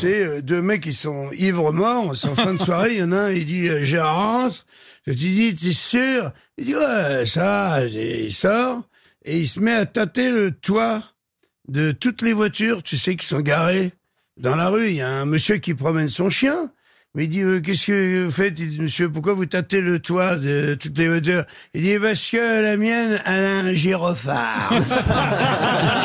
c'est euh, deux mecs qui sont ivres morts, c'est en fin de soirée, il y en a un, il dit, euh, je rentre. Je lui dis, t'es sûr? Il dit, ouais, ça, il sort, et il se met à tâter le toit de toutes les voitures, tu sais, qui sont garées dans la rue. Il y a un monsieur qui promène son chien. Mais il dit, euh, qu'est-ce que vous faites? Il dit, monsieur, pourquoi vous tâtez le toit de toutes les voitures? Il dit, parce que la mienne, elle a un gyrophare.